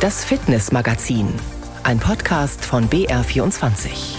Das Fitnessmagazin, ein Podcast von BR24.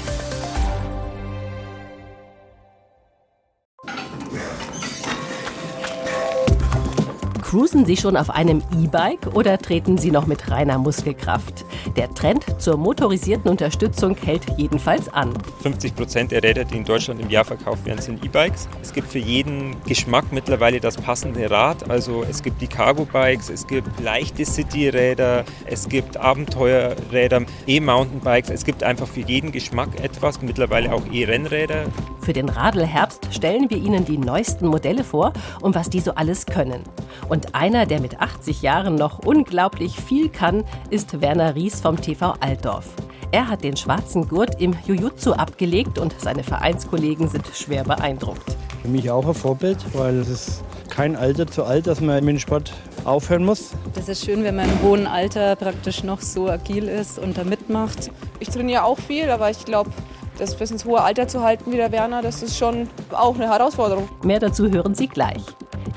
Cruisen Sie schon auf einem E-Bike oder treten Sie noch mit reiner Muskelkraft? Der Trend zur motorisierten Unterstützung hält jedenfalls an. 50 Prozent der Räder, die in Deutschland im Jahr verkauft werden, sind E-Bikes. Es gibt für jeden Geschmack mittlerweile das passende Rad. Also es gibt die Cargo-Bikes, es gibt leichte City-Räder, es gibt Abenteuerräder, E-Mountainbikes. Es gibt einfach für jeden Geschmack etwas, mittlerweile auch E-Rennräder. Für den Radelherbst stellen wir Ihnen die neuesten Modelle vor und was die so alles können. Und einer, der mit 80 Jahren noch unglaublich viel kann, ist Werner Ries vom TV Altdorf. Er hat den schwarzen Gurt im Jujutsu abgelegt und seine Vereinskollegen sind schwer beeindruckt. Für mich auch ein Vorbild, weil es ist kein Alter zu alt, dass man mit dem Sport aufhören muss. Das ist schön, wenn man im hohen Alter praktisch noch so agil ist und da mitmacht. Ich trainiere auch viel, aber ich glaube, das bis ins hohe Alter zu halten wie der Werner, das ist schon auch eine Herausforderung. Mehr dazu hören Sie gleich.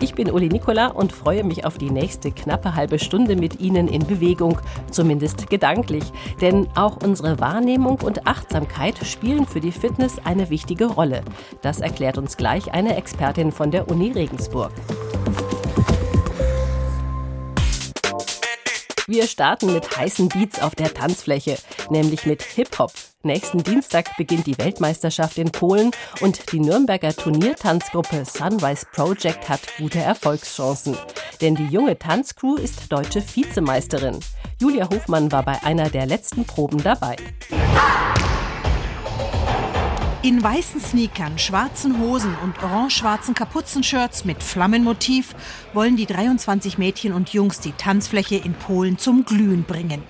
Ich bin Uli Nikola und freue mich auf die nächste knappe halbe Stunde mit Ihnen in Bewegung, zumindest gedanklich. Denn auch unsere Wahrnehmung und Achtsamkeit spielen für die Fitness eine wichtige Rolle. Das erklärt uns gleich eine Expertin von der Uni Regensburg. Wir starten mit heißen Beats auf der Tanzfläche, nämlich mit Hip-Hop. Nächsten Dienstag beginnt die Weltmeisterschaft in Polen und die Nürnberger Turniertanzgruppe Sunrise Project hat gute Erfolgschancen. Denn die junge Tanzcrew ist deutsche Vizemeisterin. Julia Hofmann war bei einer der letzten Proben dabei. In weißen Sneakern, schwarzen Hosen und orange-schwarzen Kapuzenshirts mit Flammenmotiv wollen die 23 Mädchen und Jungs die Tanzfläche in Polen zum Glühen bringen.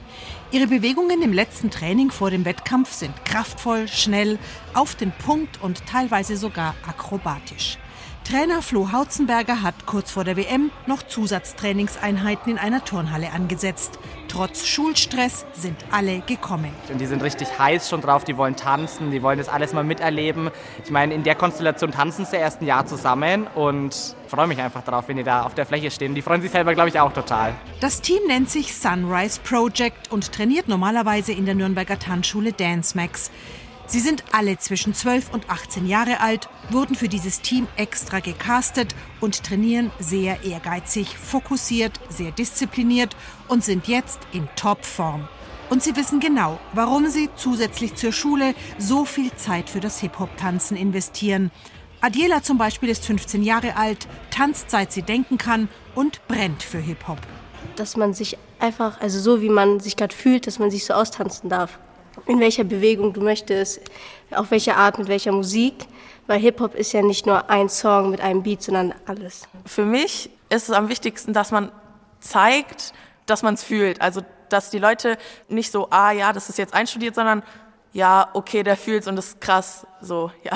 Ihre Bewegungen im letzten Training vor dem Wettkampf sind kraftvoll, schnell, auf den Punkt und teilweise sogar akrobatisch. Trainer Flo Hautzenberger hat kurz vor der WM noch Zusatztrainingseinheiten in einer Turnhalle angesetzt. Trotz Schulstress sind alle gekommen. Und die sind richtig heiß schon drauf, die wollen tanzen, die wollen das alles mal miterleben. Ich meine, in der Konstellation tanzen sie erst ein Jahr zusammen und freue mich einfach drauf, wenn die da auf der Fläche stehen. Die freuen sich selber, glaube ich, auch total. Das Team nennt sich Sunrise Project und trainiert normalerweise in der Nürnberger Tanzschule Dance Max. Sie sind alle zwischen 12 und 18 Jahre alt, wurden für dieses Team extra gecastet und trainieren sehr ehrgeizig, fokussiert, sehr diszipliniert und sind jetzt in Topform. Und sie wissen genau, warum sie zusätzlich zur Schule so viel Zeit für das Hip-Hop-Tanzen investieren. Adiela zum Beispiel ist 15 Jahre alt, tanzt seit sie denken kann und brennt für Hip-Hop. Dass man sich einfach, also so wie man sich gerade fühlt, dass man sich so austanzen darf in welcher Bewegung du möchtest, auf welche Art, mit welcher Musik. Weil Hip-Hop ist ja nicht nur ein Song mit einem Beat, sondern alles. Für mich ist es am wichtigsten, dass man zeigt, dass man es fühlt. Also, dass die Leute nicht so, ah ja, das ist jetzt einstudiert, sondern ja, okay, der fühlt's und das ist krass, so, ja.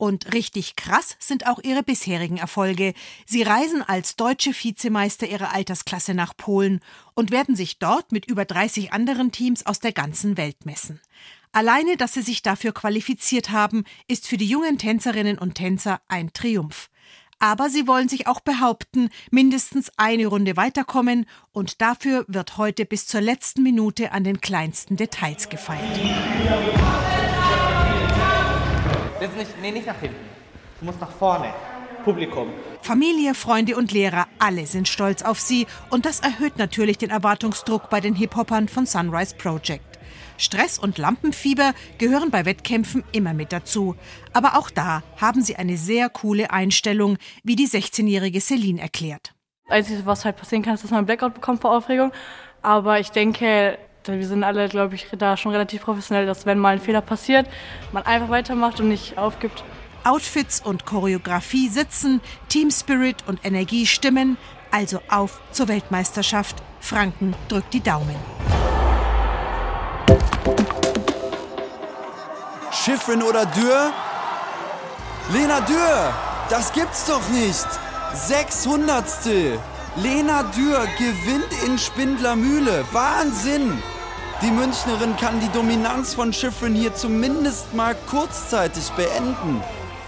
Und richtig krass sind auch ihre bisherigen Erfolge. Sie reisen als deutsche Vizemeister ihrer Altersklasse nach Polen und werden sich dort mit über 30 anderen Teams aus der ganzen Welt messen. Alleine, dass sie sich dafür qualifiziert haben, ist für die jungen Tänzerinnen und Tänzer ein Triumph. Aber sie wollen sich auch behaupten, mindestens eine Runde weiterkommen, und dafür wird heute bis zur letzten Minute an den kleinsten Details gefeilt. Jetzt nicht, nee, nicht nach hinten. Du musst nach vorne. Publikum. Familie, Freunde und Lehrer, alle sind stolz auf sie und das erhöht natürlich den Erwartungsdruck bei den Hip-Hoppern von Sunrise Project. Stress und Lampenfieber gehören bei Wettkämpfen immer mit dazu. Aber auch da haben sie eine sehr coole Einstellung, wie die 16-jährige Celine erklärt. Einzige, was halt passieren kann, ist, dass man einen Blackout bekommt vor Aufregung. Aber ich denke, wir sind alle, glaube ich, da schon relativ professionell, dass wenn mal ein Fehler passiert, man einfach weitermacht und nicht aufgibt. Outfits und Choreografie sitzen, Team Spirit und Energie stimmen. Also auf zur Weltmeisterschaft. Franken drückt die Daumen. Schiffrin oder Dürr? Lena Dürr! Das gibt's doch nicht! Sechshundertstel! Lena Dürr gewinnt in Spindlermühle. Wahnsinn! Die Münchnerin kann die Dominanz von Schiffrin hier zumindest mal kurzzeitig beenden.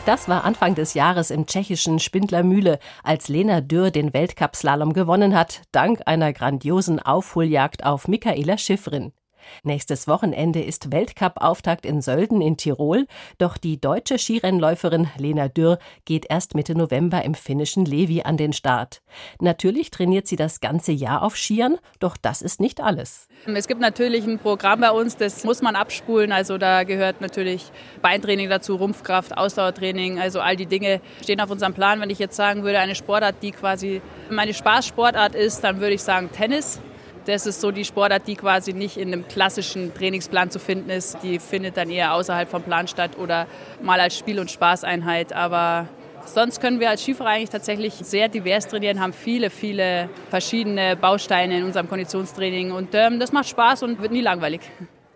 Das war Anfang des Jahres im tschechischen Spindlermühle, als Lena Dürr den Weltcup-Slalom gewonnen hat, dank einer grandiosen Aufholjagd auf Michaela Schiffrin. Nächstes Wochenende ist Weltcup-Auftakt in Sölden in Tirol, doch die deutsche Skirennläuferin Lena Dürr geht erst Mitte November im finnischen Levi an den Start. Natürlich trainiert sie das ganze Jahr auf Skiern, doch das ist nicht alles. Es gibt natürlich ein Programm bei uns, das muss man abspulen. Also da gehört natürlich Beintraining dazu, Rumpfkraft, Ausdauertraining, also all die Dinge stehen auf unserem Plan. Wenn ich jetzt sagen würde, eine Sportart, die quasi meine Spaßsportart ist, dann würde ich sagen Tennis. Das ist so die Sportart, die quasi nicht in einem klassischen Trainingsplan zu finden ist. Die findet dann eher außerhalb vom Plan statt oder mal als Spiel- und Spaßeinheit. Aber sonst können wir als Skifahrer eigentlich tatsächlich sehr divers trainieren, haben viele, viele verschiedene Bausteine in unserem Konditionstraining. Und ähm, das macht Spaß und wird nie langweilig.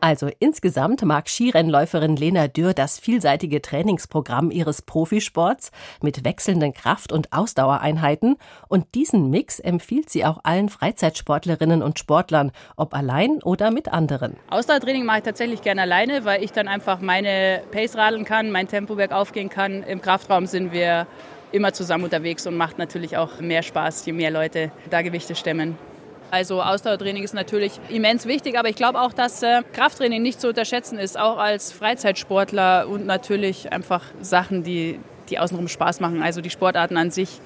Also insgesamt mag Skirennläuferin Lena Dürr das vielseitige Trainingsprogramm ihres Profisports mit wechselnden Kraft- und Ausdauereinheiten und diesen Mix empfiehlt sie auch allen Freizeitsportlerinnen und Sportlern, ob allein oder mit anderen. Ausdauertraining mache ich tatsächlich gerne alleine, weil ich dann einfach meine Pace radeln kann, mein Tempo bergaufgehen kann. Im Kraftraum sind wir immer zusammen unterwegs und macht natürlich auch mehr Spaß, je mehr Leute da Gewichte stemmen. Also Ausdauertraining ist natürlich immens wichtig, aber ich glaube auch, dass äh, Krafttraining nicht zu unterschätzen ist, auch als Freizeitsportler und natürlich einfach Sachen, die, die außenrum Spaß machen, also die Sportarten an sich.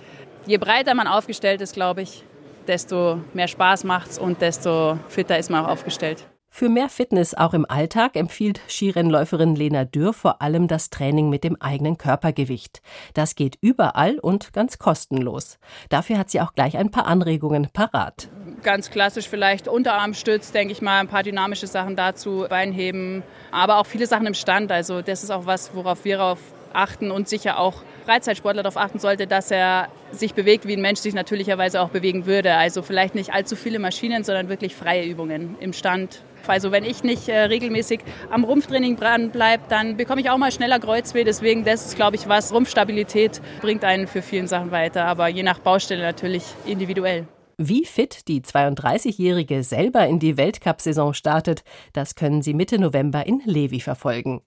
Je breiter man aufgestellt ist, glaube ich, desto mehr Spaß macht es und desto fitter ist man auch aufgestellt. Für mehr Fitness auch im Alltag empfiehlt Skirennläuferin Lena Dürr vor allem das Training mit dem eigenen Körpergewicht. Das geht überall und ganz kostenlos. Dafür hat sie auch gleich ein paar Anregungen parat. Ganz klassisch vielleicht Unterarmstütz, denke ich mal, ein paar dynamische Sachen dazu, Beinheben, aber auch viele Sachen im Stand. Also das ist auch was, worauf wir auf achten und sicher auch Freizeitsportler darauf achten sollte, dass er sich bewegt, wie ein Mensch sich natürlicherweise auch bewegen würde. Also vielleicht nicht allzu viele Maschinen, sondern wirklich freie Übungen im Stand, also wenn ich nicht äh, regelmäßig am Rumpftraining dran bleibe, dann bekomme ich auch mal schneller Kreuzweh. Deswegen, das ist, glaube ich, was. Rumpfstabilität bringt einen für vielen Sachen weiter, aber je nach Baustelle natürlich individuell. Wie fit die 32-Jährige selber in die Weltcup-Saison startet, das können Sie Mitte November in Levi verfolgen.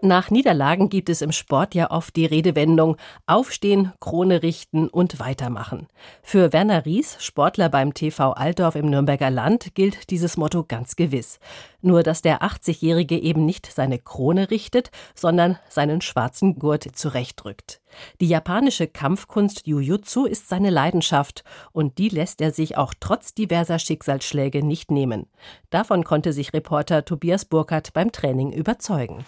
Nach Niederlagen gibt es im Sport ja oft die Redewendung Aufstehen, Krone richten und weitermachen. Für Werner Ries, Sportler beim TV Altdorf im Nürnberger Land, gilt dieses Motto ganz gewiss. Nur, dass der 80-Jährige eben nicht seine Krone richtet, sondern seinen schwarzen Gurt zurechtrückt. Die japanische Kampfkunst Jujutsu ist seine Leidenschaft und die lässt er sich auch trotz diverser Schicksalsschläge nicht nehmen. Davon konnte sich Reporter Tobias Burkhardt beim Training überzeugen.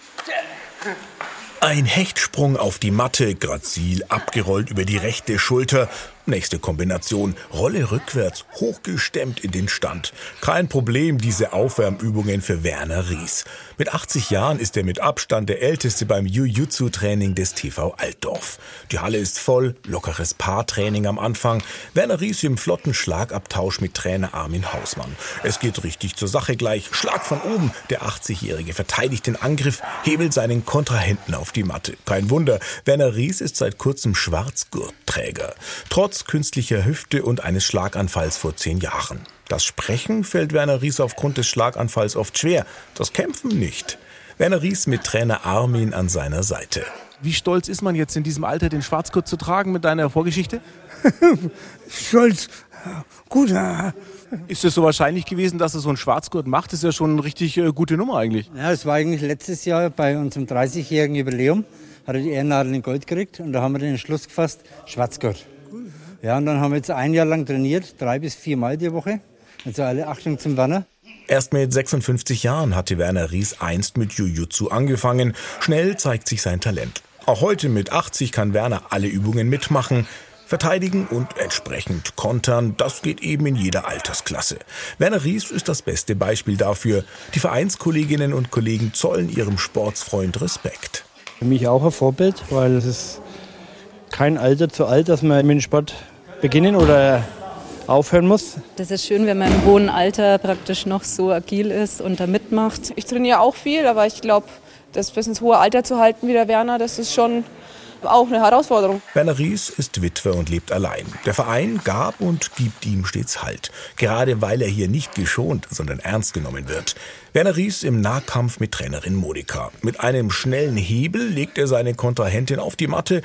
Ein Hechtsprung auf die Matte, grazil abgerollt über die rechte Schulter Nächste Kombination. Rolle rückwärts, hochgestemmt in den Stand. Kein Problem, diese Aufwärmübungen für Werner Ries. Mit 80 Jahren ist er mit Abstand der älteste beim Jiu-Jitsu-Training des TV Altdorf. Die Halle ist voll, lockeres Paartraining am Anfang. Werner Ries im flotten Schlagabtausch mit Trainer Armin Hausmann. Es geht richtig zur Sache gleich. Schlag von oben. Der 80-Jährige verteidigt den Angriff, hebelt seinen Kontrahenten auf die Matte. Kein Wunder, Werner Ries ist seit kurzem Schwarzgurtträger. Trotz trotz künstlicher Hüfte und eines Schlaganfalls vor zehn Jahren. Das Sprechen fällt Werner Ries aufgrund des Schlaganfalls oft schwer, das Kämpfen nicht. Werner Ries mit Trainer Armin an seiner Seite. Wie stolz ist man jetzt in diesem Alter, den Schwarzgurt zu tragen mit deiner Vorgeschichte? stolz, gut. Ist es so wahrscheinlich gewesen, dass er so einen Schwarzgurt macht? Das ist ja schon eine richtig äh, gute Nummer eigentlich. Ja, es war eigentlich letztes Jahr bei unserem 30-jährigen Jubiläum, hat er die Ehrennadel in Gold gekriegt und da haben wir den Entschluss gefasst, Schwarzgurt. Ja, und dann haben wir jetzt ein Jahr lang trainiert, drei bis vier Mal die Woche. Also alle Achtung zum Werner. Erst mit 56 Jahren hatte Werner Ries einst mit Jiu-Jitsu angefangen. Schnell zeigt sich sein Talent. Auch heute mit 80 kann Werner alle Übungen mitmachen. Verteidigen und entsprechend kontern, das geht eben in jeder Altersklasse. Werner Ries ist das beste Beispiel dafür. Die Vereinskolleginnen und Kollegen zollen ihrem Sportsfreund Respekt. Für mich auch ein Vorbild, weil es ist kein Alter zu alt, dass man mit dem Sport beginnen oder aufhören muss. Das ist schön, wenn man im hohen Alter praktisch noch so agil ist und da mitmacht. Ich trainiere auch viel, aber ich glaube, das bis ins hohe Alter zu halten wie der Werner, das ist schon auch eine Herausforderung. Werner Ries ist Witwer und lebt allein. Der Verein gab und gibt ihm stets Halt. Gerade weil er hier nicht geschont, sondern ernst genommen wird. Werner Ries im Nahkampf mit Trainerin Monika. Mit einem schnellen Hebel legt er seine Kontrahentin auf die Matte.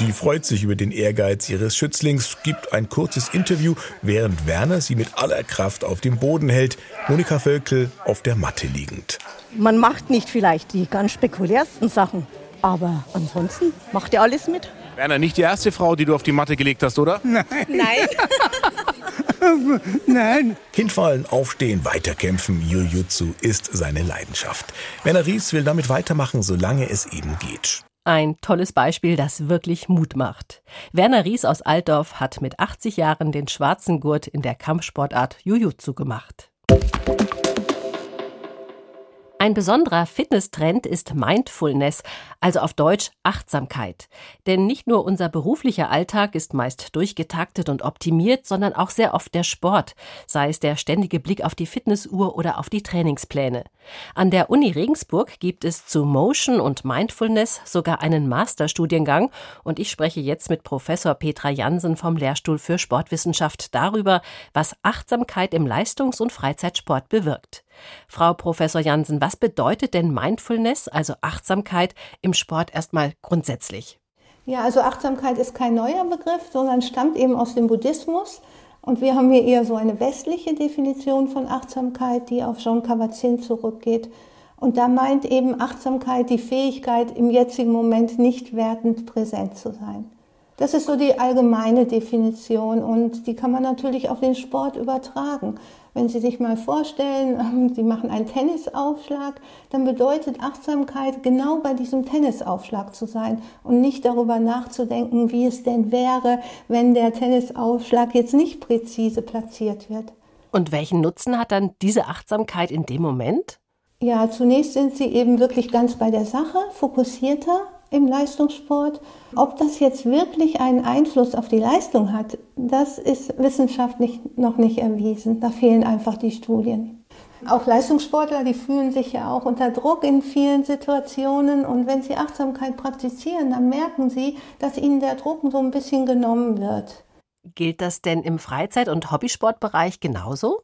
Die freut sich über den Ehrgeiz ihres Schützlings, gibt ein kurzes Interview, während Werner sie mit aller Kraft auf dem Boden hält. Monika Völkel auf der Matte liegend. Man macht nicht vielleicht die ganz spekulärsten Sachen, aber ansonsten macht er alles mit. Werner, nicht die erste Frau, die du auf die Matte gelegt hast, oder? Nein. Nein. Nein. Hinfallen, aufstehen, weiterkämpfen. Jiu-Jitsu ist seine Leidenschaft. Werner Ries will damit weitermachen, solange es eben geht. Ein tolles Beispiel, das wirklich Mut macht. Werner Ries aus Altdorf hat mit 80 Jahren den schwarzen Gurt in der Kampfsportart Jiu-Jitsu gemacht. Ein besonderer Fitnesstrend ist Mindfulness, also auf Deutsch Achtsamkeit. Denn nicht nur unser beruflicher Alltag ist meist durchgetaktet und optimiert, sondern auch sehr oft der Sport, sei es der ständige Blick auf die Fitnessuhr oder auf die Trainingspläne. An der Uni Regensburg gibt es zu Motion und Mindfulness sogar einen Masterstudiengang und ich spreche jetzt mit Professor Petra Jansen vom Lehrstuhl für Sportwissenschaft darüber, was Achtsamkeit im Leistungs- und Freizeitsport bewirkt. Frau Professor Jansen, was bedeutet denn Mindfulness, also Achtsamkeit im Sport erstmal grundsätzlich? Ja, also Achtsamkeit ist kein neuer Begriff, sondern stammt eben aus dem Buddhismus. Und wir haben hier eher so eine westliche Definition von Achtsamkeit, die auf Jean Kabat-Zinn zurückgeht. Und da meint eben Achtsamkeit die Fähigkeit, im jetzigen Moment nicht wertend präsent zu sein. Das ist so die allgemeine Definition und die kann man natürlich auf den Sport übertragen. Wenn Sie sich mal vorstellen, Sie machen einen Tennisaufschlag, dann bedeutet Achtsamkeit genau bei diesem Tennisaufschlag zu sein und nicht darüber nachzudenken, wie es denn wäre, wenn der Tennisaufschlag jetzt nicht präzise platziert wird. Und welchen Nutzen hat dann diese Achtsamkeit in dem Moment? Ja, zunächst sind Sie eben wirklich ganz bei der Sache, fokussierter im Leistungssport. Ob das jetzt wirklich einen Einfluss auf die Leistung hat, das ist wissenschaftlich noch nicht erwiesen. Da fehlen einfach die Studien. Auch Leistungssportler, die fühlen sich ja auch unter Druck in vielen Situationen. Und wenn sie Achtsamkeit praktizieren, dann merken sie, dass ihnen der Druck so ein bisschen genommen wird. Gilt das denn im Freizeit- und Hobbysportbereich genauso?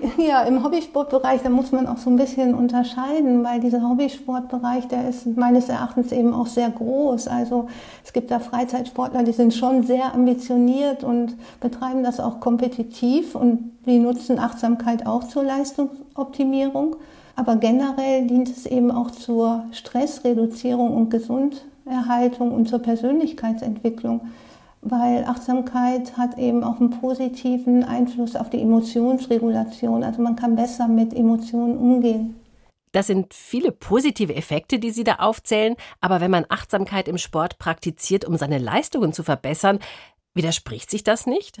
Ja, im Hobbysportbereich, da muss man auch so ein bisschen unterscheiden, weil dieser Hobbysportbereich, der ist meines Erachtens eben auch sehr groß. Also es gibt da Freizeitsportler, die sind schon sehr ambitioniert und betreiben das auch kompetitiv und die nutzen Achtsamkeit auch zur Leistungsoptimierung. Aber generell dient es eben auch zur Stressreduzierung und Gesunderhaltung und zur Persönlichkeitsentwicklung weil Achtsamkeit hat eben auch einen positiven Einfluss auf die Emotionsregulation. Also man kann besser mit Emotionen umgehen. Das sind viele positive Effekte, die Sie da aufzählen. Aber wenn man Achtsamkeit im Sport praktiziert, um seine Leistungen zu verbessern, widerspricht sich das nicht?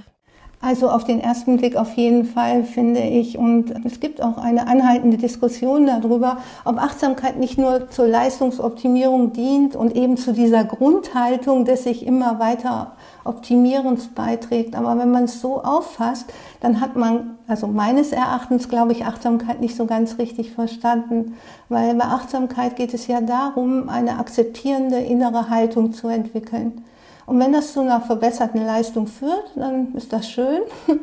Also auf den ersten Blick auf jeden Fall finde ich. Und es gibt auch eine anhaltende Diskussion darüber, ob Achtsamkeit nicht nur zur Leistungsoptimierung dient und eben zu dieser Grundhaltung des sich immer weiter Optimierens beiträgt. Aber wenn man es so auffasst, dann hat man, also meines Erachtens, glaube ich, Achtsamkeit nicht so ganz richtig verstanden. Weil bei Achtsamkeit geht es ja darum, eine akzeptierende innere Haltung zu entwickeln. Und wenn das zu einer verbesserten Leistung führt, dann ist das schön.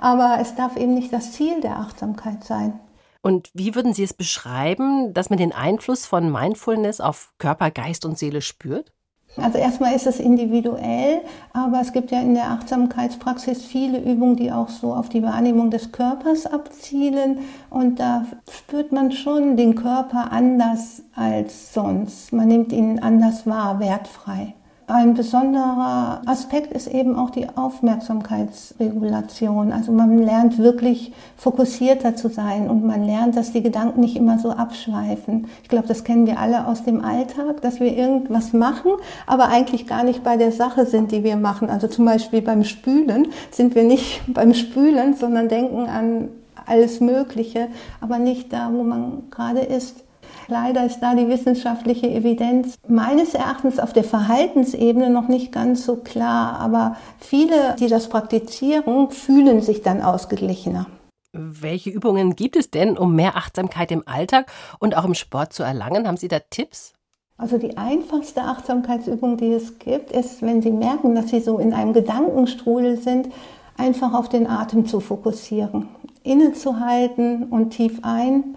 Aber es darf eben nicht das Ziel der Achtsamkeit sein. Und wie würden Sie es beschreiben, dass man den Einfluss von Mindfulness auf Körper, Geist und Seele spürt? Also erstmal ist es individuell, aber es gibt ja in der Achtsamkeitspraxis viele Übungen, die auch so auf die Wahrnehmung des Körpers abzielen. Und da spürt man schon den Körper anders als sonst. Man nimmt ihn anders wahr, wertfrei. Ein besonderer Aspekt ist eben auch die Aufmerksamkeitsregulation. Also man lernt wirklich fokussierter zu sein und man lernt, dass die Gedanken nicht immer so abschweifen. Ich glaube, das kennen wir alle aus dem Alltag, dass wir irgendwas machen, aber eigentlich gar nicht bei der Sache sind, die wir machen. Also zum Beispiel beim Spülen sind wir nicht beim Spülen, sondern denken an alles Mögliche, aber nicht da, wo man gerade ist. Leider ist da die wissenschaftliche Evidenz meines Erachtens auf der Verhaltensebene noch nicht ganz so klar, aber viele, die das praktizieren, fühlen sich dann ausgeglichener. Welche Übungen gibt es denn, um mehr Achtsamkeit im Alltag und auch im Sport zu erlangen? Haben Sie da Tipps? Also die einfachste Achtsamkeitsübung, die es gibt, ist, wenn Sie merken, dass Sie so in einem Gedankenstrudel sind, einfach auf den Atem zu fokussieren, innezuhalten und tief ein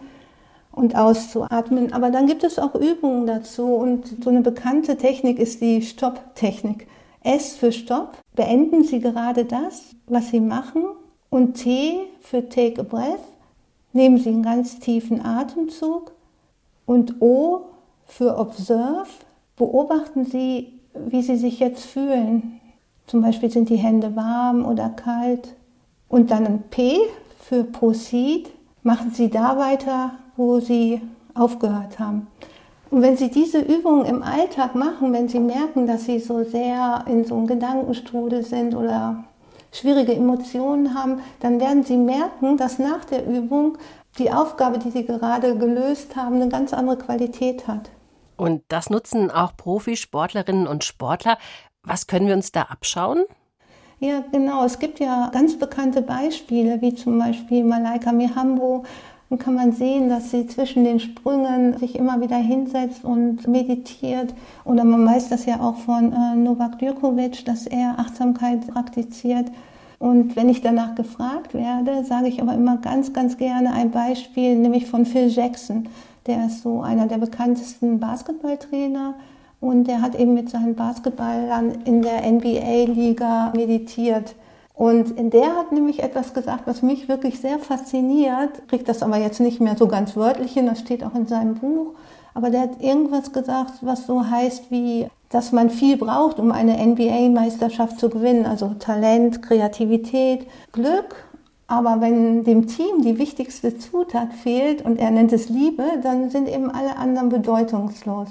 und auszuatmen. Aber dann gibt es auch Übungen dazu und so eine bekannte Technik ist die Stopp-Technik. S für Stopp. Beenden Sie gerade das, was Sie machen. Und T für Take a Breath. Nehmen Sie einen ganz tiefen Atemzug. Und O für Observe. Beobachten Sie, wie Sie sich jetzt fühlen. Zum Beispiel sind die Hände warm oder kalt. Und dann ein P für Proceed. Machen Sie da weiter, wo Sie aufgehört haben. Und wenn Sie diese Übungen im Alltag machen, wenn Sie merken, dass Sie so sehr in so einem Gedankenstrudel sind oder schwierige Emotionen haben, dann werden Sie merken, dass nach der Übung die Aufgabe, die Sie gerade gelöst haben, eine ganz andere Qualität hat. Und das nutzen auch Profisportlerinnen und Sportler. Was können wir uns da abschauen? Ja, genau. Es gibt ja ganz bekannte Beispiele, wie zum Beispiel Malaika Mihambo, dann kann man sehen, dass sie zwischen den Sprüngen sich immer wieder hinsetzt und meditiert. Oder man weiß das ja auch von äh, Novak Djokovic, dass er Achtsamkeit praktiziert. Und wenn ich danach gefragt werde, sage ich aber immer ganz, ganz gerne ein Beispiel, nämlich von Phil Jackson. Der ist so einer der bekanntesten Basketballtrainer und der hat eben mit seinen Basketballern in der NBA-Liga meditiert. Und in der hat nämlich etwas gesagt, was mich wirklich sehr fasziniert. Kriegt das aber jetzt nicht mehr so ganz wörtlich hin, das steht auch in seinem Buch. Aber der hat irgendwas gesagt, was so heißt wie, dass man viel braucht, um eine NBA-Meisterschaft zu gewinnen. Also Talent, Kreativität, Glück. Aber wenn dem Team die wichtigste Zutat fehlt und er nennt es Liebe, dann sind eben alle anderen bedeutungslos.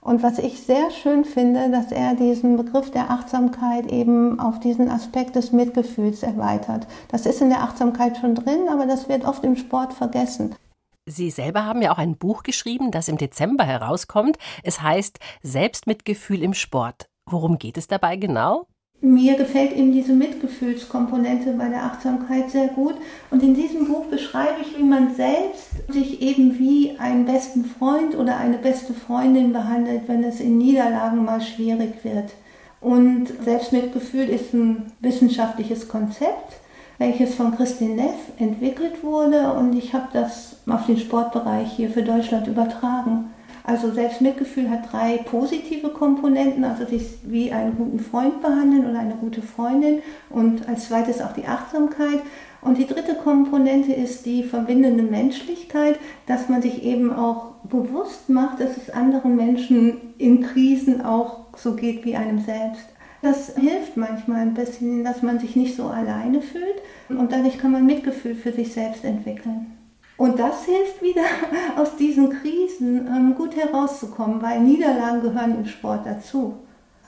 Und was ich sehr schön finde, dass er diesen Begriff der Achtsamkeit eben auf diesen Aspekt des Mitgefühls erweitert. Das ist in der Achtsamkeit schon drin, aber das wird oft im Sport vergessen. Sie selber haben ja auch ein Buch geschrieben, das im Dezember herauskommt. Es heißt Selbstmitgefühl im Sport. Worum geht es dabei genau? Mir gefällt eben diese Mitgefühlskomponente bei der Achtsamkeit sehr gut. Und in diesem Buch beschreibe ich, wie man selbst sich eben wie einen besten Freund oder eine beste Freundin behandelt, wenn es in Niederlagen mal schwierig wird. Und Selbstmitgefühl ist ein wissenschaftliches Konzept, welches von Christine Neff entwickelt wurde. Und ich habe das auf den Sportbereich hier für Deutschland übertragen. Also Selbstmitgefühl hat drei positive Komponenten, also sich wie einen guten Freund behandeln oder eine gute Freundin und als zweites auch die Achtsamkeit. Und die dritte Komponente ist die verbindende Menschlichkeit, dass man sich eben auch bewusst macht, dass es anderen Menschen in Krisen auch so geht wie einem selbst. Das hilft manchmal ein bisschen, dass man sich nicht so alleine fühlt und dadurch kann man Mitgefühl für sich selbst entwickeln. Und das hilft wieder, aus diesen Krisen ähm, gut herauszukommen, weil Niederlagen gehören im Sport dazu.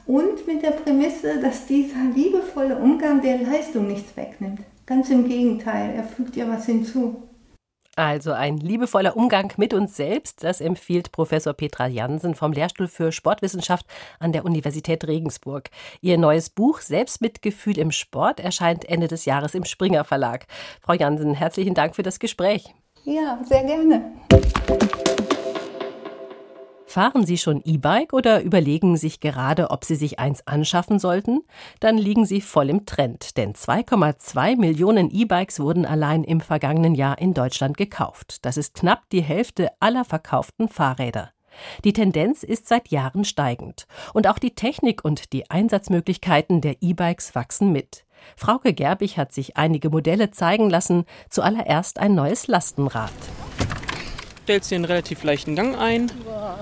Und mit der Prämisse, dass dieser liebevolle Umgang der Leistung nichts wegnimmt. Ganz im Gegenteil, er fügt ihr was hinzu. Also ein liebevoller Umgang mit uns selbst, das empfiehlt Professor Petra Jansen vom Lehrstuhl für Sportwissenschaft an der Universität Regensburg. Ihr neues Buch Selbstmitgefühl im Sport erscheint Ende des Jahres im Springer Verlag. Frau Jansen, herzlichen Dank für das Gespräch. Ja, sehr gerne. Fahren Sie schon E-Bike oder überlegen sich gerade, ob Sie sich eins anschaffen sollten? Dann liegen Sie voll im Trend, denn 2,2 Millionen E-Bikes wurden allein im vergangenen Jahr in Deutschland gekauft. Das ist knapp die Hälfte aller verkauften Fahrräder. Die Tendenz ist seit Jahren steigend. Und auch die Technik und die Einsatzmöglichkeiten der E-Bikes wachsen mit. Frauke Gerbig hat sich einige Modelle zeigen lassen, zuallererst ein neues Lastenrad. Stellst dir einen relativ leichten Gang ein,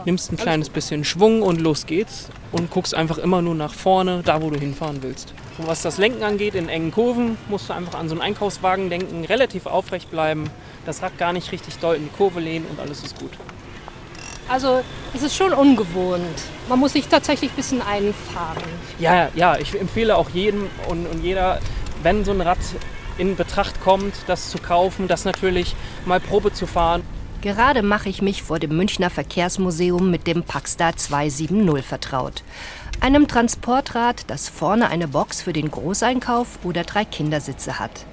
nimmst ein kleines bisschen Schwung und los geht's und guckst einfach immer nur nach vorne, da wo du hinfahren willst. Und was das Lenken angeht, in engen Kurven, musst du einfach an so einen Einkaufswagen denken, relativ aufrecht bleiben, das Rad gar nicht richtig doll in die Kurve lehnen und alles ist gut. Also es ist schon ungewohnt. Man muss sich tatsächlich ein bisschen einfahren. Ja, ja, ich empfehle auch jedem und, und jeder, wenn so ein Rad in Betracht kommt, das zu kaufen, das natürlich mal Probe zu fahren. Gerade mache ich mich vor dem Münchner Verkehrsmuseum mit dem Packstar 270 vertraut. Einem Transportrad, das vorne eine Box für den Großeinkauf oder drei Kindersitze hat.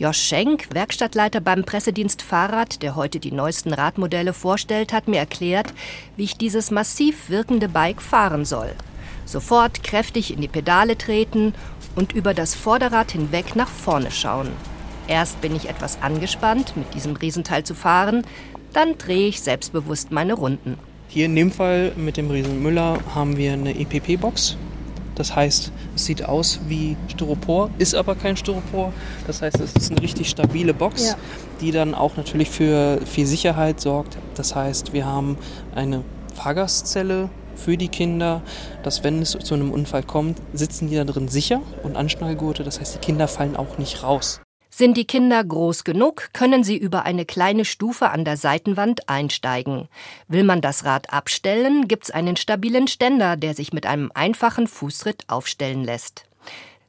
Josh Schenk, Werkstattleiter beim Pressedienst Fahrrad, der heute die neuesten Radmodelle vorstellt, hat mir erklärt, wie ich dieses massiv wirkende Bike fahren soll. Sofort kräftig in die Pedale treten und über das Vorderrad hinweg nach vorne schauen. Erst bin ich etwas angespannt, mit diesem Riesenteil zu fahren, dann drehe ich selbstbewusst meine Runden. Hier in dem Fall mit dem Riesen Müller haben wir eine EPP-Box. Das heißt, es sieht aus wie Styropor, ist aber kein Styropor. Das heißt, es ist eine richtig stabile Box, ja. die dann auch natürlich für viel Sicherheit sorgt. Das heißt, wir haben eine Fahrgastzelle für die Kinder, dass wenn es zu einem Unfall kommt, sitzen die da drin sicher und Anschnallgurte. Das heißt, die Kinder fallen auch nicht raus. Sind die Kinder groß genug, können sie über eine kleine Stufe an der Seitenwand einsteigen. Will man das Rad abstellen, gibt's einen stabilen Ständer, der sich mit einem einfachen Fußtritt aufstellen lässt.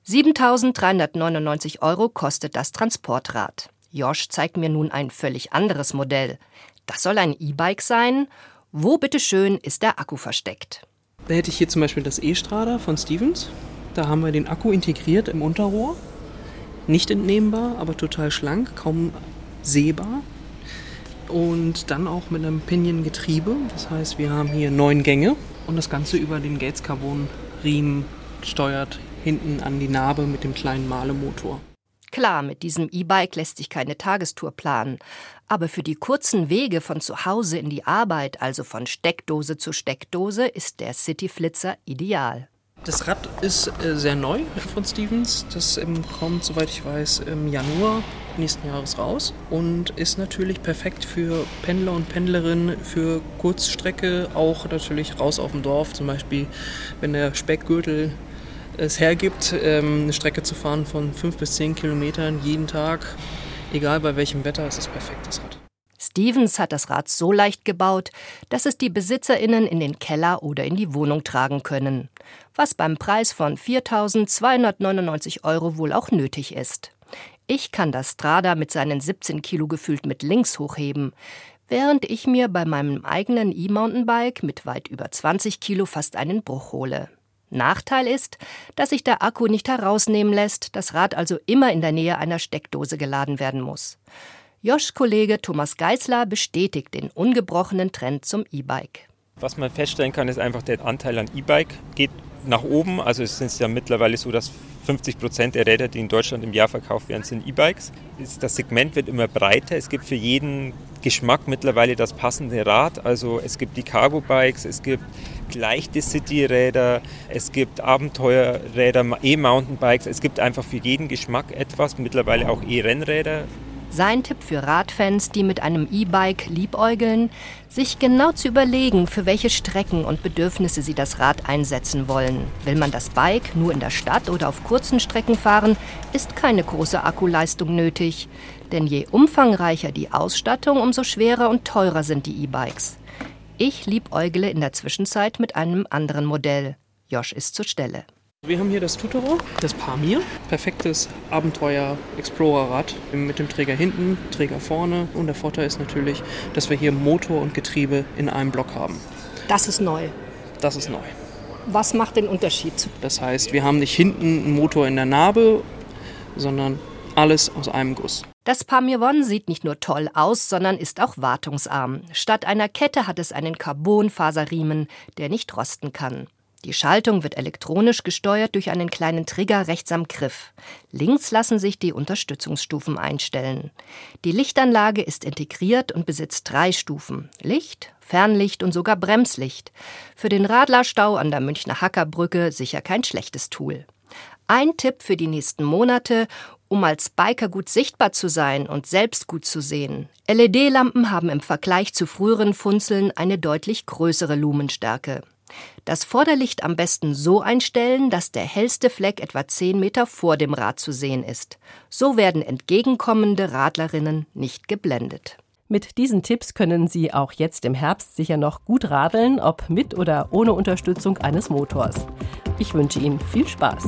7.399 Euro kostet das Transportrad. Josh zeigt mir nun ein völlig anderes Modell. Das soll ein E-Bike sein? Wo bitteschön ist der Akku versteckt? Da hätte ich hier zum Beispiel das E-Strada von Stevens. Da haben wir den Akku integriert im Unterrohr nicht entnehmbar, aber total schlank, kaum sehbar. Und dann auch mit einem Pinion-Getriebe. Das heißt, wir haben hier neun Gänge und das Ganze über den Gates Carbon Riemen steuert hinten an die Narbe mit dem kleinen Malemotor. Klar, mit diesem E-Bike lässt sich keine Tagestour planen. Aber für die kurzen Wege von zu Hause in die Arbeit, also von Steckdose zu Steckdose, ist der City Flitzer ideal. Das Rad ist äh, sehr neu von Stevens. Das ähm, kommt, soweit ich weiß, im Januar nächsten Jahres raus und ist natürlich perfekt für Pendler und Pendlerinnen, für Kurzstrecke, auch natürlich raus auf dem Dorf. Zum Beispiel, wenn der Speckgürtel es hergibt, ähm, eine Strecke zu fahren von fünf bis zehn Kilometern jeden Tag, egal bei welchem Wetter, ist es perfekt, das Rad. Stevens hat das Rad so leicht gebaut, dass es die BesitzerInnen in den Keller oder in die Wohnung tragen können. Was beim Preis von 4.299 Euro wohl auch nötig ist. Ich kann das Strada mit seinen 17 Kilo gefühlt mit links hochheben, während ich mir bei meinem eigenen E-Mountainbike mit weit über 20 Kilo fast einen Bruch hole. Nachteil ist, dass sich der Akku nicht herausnehmen lässt, das Rad also immer in der Nähe einer Steckdose geladen werden muss. Joschs Kollege Thomas Geißler bestätigt den ungebrochenen Trend zum E-Bike. Was man feststellen kann, ist einfach, der Anteil an E-Bike geht nach oben. Also es ist ja mittlerweile so, dass 50 Prozent der Räder, die in Deutschland im Jahr verkauft werden, sind E-Bikes. Das Segment wird immer breiter. Es gibt für jeden Geschmack mittlerweile das passende Rad. Also es gibt die Cargo-Bikes, es gibt leichte City-Räder, es gibt Abenteuerräder, E-Mountainbikes. Es gibt einfach für jeden Geschmack etwas, mittlerweile auch E-Rennräder. Sein Tipp für Radfans, die mit einem E-Bike liebäugeln, sich genau zu überlegen, für welche Strecken und Bedürfnisse sie das Rad einsetzen wollen. Will man das Bike nur in der Stadt oder auf kurzen Strecken fahren, ist keine große Akkuleistung nötig. Denn je umfangreicher die Ausstattung, umso schwerer und teurer sind die E-Bikes. Ich liebäugle in der Zwischenzeit mit einem anderen Modell. Josh ist zur Stelle. Wir haben hier das Tutoro, das Pamir. Perfektes Abenteuer-Explorer-Rad mit dem Träger hinten, Träger vorne. Und der Vorteil ist natürlich, dass wir hier Motor und Getriebe in einem Block haben. Das ist neu. Das ist neu. Was macht den Unterschied? Das heißt, wir haben nicht hinten einen Motor in der Narbe, sondern alles aus einem Guss. Das Pamir One sieht nicht nur toll aus, sondern ist auch wartungsarm. Statt einer Kette hat es einen Carbonfaserriemen, der nicht rosten kann. Die Schaltung wird elektronisch gesteuert durch einen kleinen Trigger rechts am Griff. Links lassen sich die Unterstützungsstufen einstellen. Die Lichtanlage ist integriert und besitzt drei Stufen: Licht, Fernlicht und sogar Bremslicht. Für den Radlerstau an der Münchner Hackerbrücke sicher kein schlechtes Tool. Ein Tipp für die nächsten Monate, um als Biker gut sichtbar zu sein und selbst gut zu sehen. LED-Lampen haben im Vergleich zu früheren Funzeln eine deutlich größere Lumenstärke. Das Vorderlicht am besten so einstellen, dass der hellste Fleck etwa 10 Meter vor dem Rad zu sehen ist. So werden entgegenkommende Radlerinnen nicht geblendet. Mit diesen Tipps können Sie auch jetzt im Herbst sicher noch gut radeln, ob mit oder ohne Unterstützung eines Motors. Ich wünsche Ihnen viel Spaß.